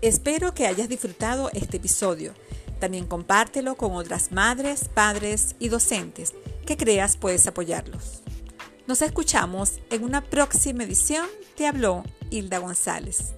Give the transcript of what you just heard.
Espero que hayas disfrutado este episodio. También compártelo con otras madres, padres y docentes que creas puedes apoyarlos. Nos escuchamos en una próxima edición. Te habló Hilda González.